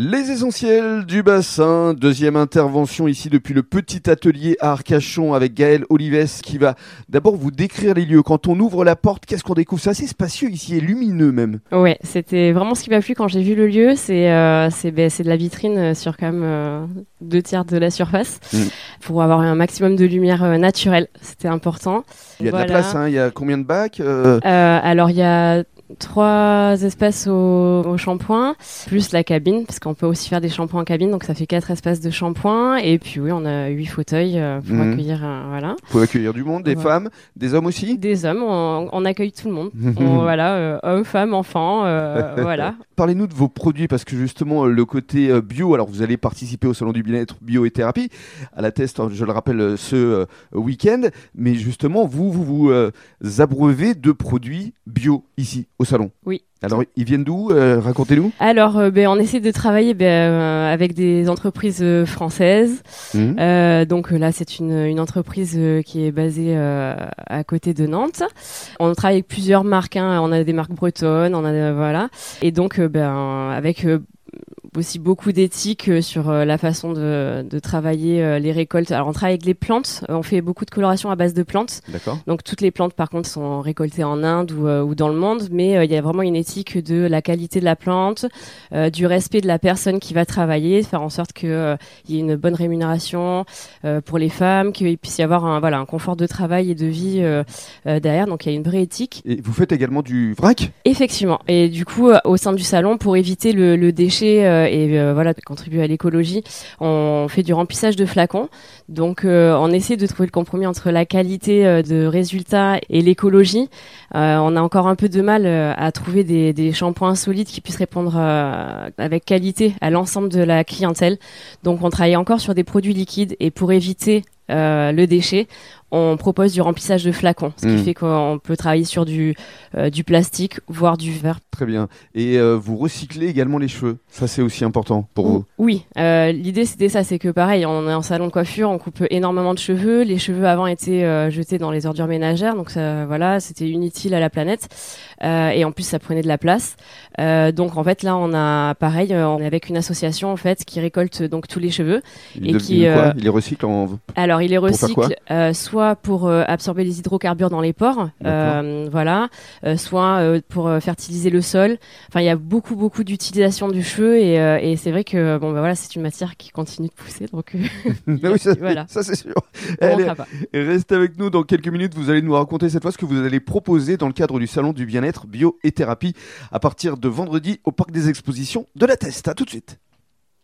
Les essentiels du bassin, deuxième intervention ici depuis le petit atelier à Arcachon avec Gaël Olives qui va d'abord vous décrire les lieux. Quand on ouvre la porte, qu'est-ce qu'on découvre? C'est assez spacieux ici et lumineux même. Ouais, c'était vraiment ce qui m'a plu quand j'ai vu le lieu. C'est euh, ben, de la vitrine sur quand même euh, deux tiers de la surface Mm. pour avoir un maximum de lumière euh, naturelle. C'était important. Il y a de la place, hein, il y a combien de bacs Euh, Euh, alors il y a trois espaces au, au shampoing, plus la cabine, parce qu'on peut aussi faire des shampoings en cabine, donc ça fait quatre espaces de shampoing. Et puis oui, on a huit fauteuils euh, pour Mhm. accueillir, euh, voilà, pouvez accueillir du monde, des Ouais. femmes, des hommes aussi? Des hommes. On, on accueille tout le monde. On- voilà, euh, hommes, femmes, enfants, euh, voilà. Parlez-nous de vos produits parce que justement le côté bio, alors vous allez participer au salon du bien-être bio et thérapie à la test, je le rappelle, ce week-end, mais justement vous vous vous abreuvez de produits bio ici au salon. Oui. Alors ils viennent d'où Euh, Racontez-nous. Alors, euh, ben, on essaie de travailler ben, euh, avec des entreprises euh, françaises. Mhm. Euh, donc là, c'est une, une entreprise qui est basée euh, à côté de Nantes. On travaille avec plusieurs marques. hein. On a des marques bretonnes, on a voilà. Et donc, ben, avec euh, aussi beaucoup d'éthique euh, sur euh, la façon de, de travailler euh, les récoltes. Alors, on travaille avec les plantes. On fait beaucoup de coloration à base de plantes. D'accord. Donc toutes les plantes par contre sont récoltées en Inde ou, ou dans le monde, mais il y a vraiment une éthique de la qualité de la plante, du respect de la personne qui va travailler, de faire en sorte qu'il y ait une bonne rémunération pour les femmes, qu'il puisse y avoir un, voilà, un confort de travail et de vie derrière. Donc il y a une vraie éthique. Et vous faites également du vrac? Effectivement. Et du coup, au sein du salon, pour éviter le, le déchet et euh, voilà, contribuer à l'écologie, on fait du remplissage de flacons. Donc, euh, on essaie de trouver le compromis entre la qualité euh, de résultat et l'écologie. On a encore un peu de mal à trouver des, shampoings solides qui puissent répondre avec qualité à l'ensemble de la clientèle. Donc, on travaille encore sur des produits liquides et pour éviter le déchet, on propose du remplissage de flacons, ce Mm. qui fait qu'on peut travailler sur du, euh, du plastique, voire du verre. Très bien. Et euh, vous recyclez également les cheveux. Ça c'est aussi important pour vous. Oui, euh, l'idée c'était ça, c'est que pareil, on est en salon de coiffure, on coupe énormément de cheveux. Les cheveux avant étaient euh, jetés dans les ordures ménagères, donc ça, voilà, c'était inutile à la planète. Euh, et en plus, ça prenait de la place. Euh, donc en fait, là, on a pareil, on est avec une association en fait qui récolte donc tous les cheveux. Il Et de- qui, il quoi? Il les recycle en Alors, il les recycle euh, soit pour euh, absorber les hydrocarbures dans les pores, euh, voilà, euh, soit euh, pour fertiliser le sol. Enfin, il y a beaucoup, beaucoup d'utilisation du cheveu et, euh, et c'est vrai que bon, bah, voilà, c'est une matière qui continue de pousser, donc oui, ça, Voilà. ça, c'est sûr. Allez, restez avec nous dans quelques minutes. Vous allez nous raconter cette fois ce que vous allez proposer dans le cadre du salon du bien-être bio et thérapie à partir de vendredi au parc des expositions de la Teste. À tout de suite.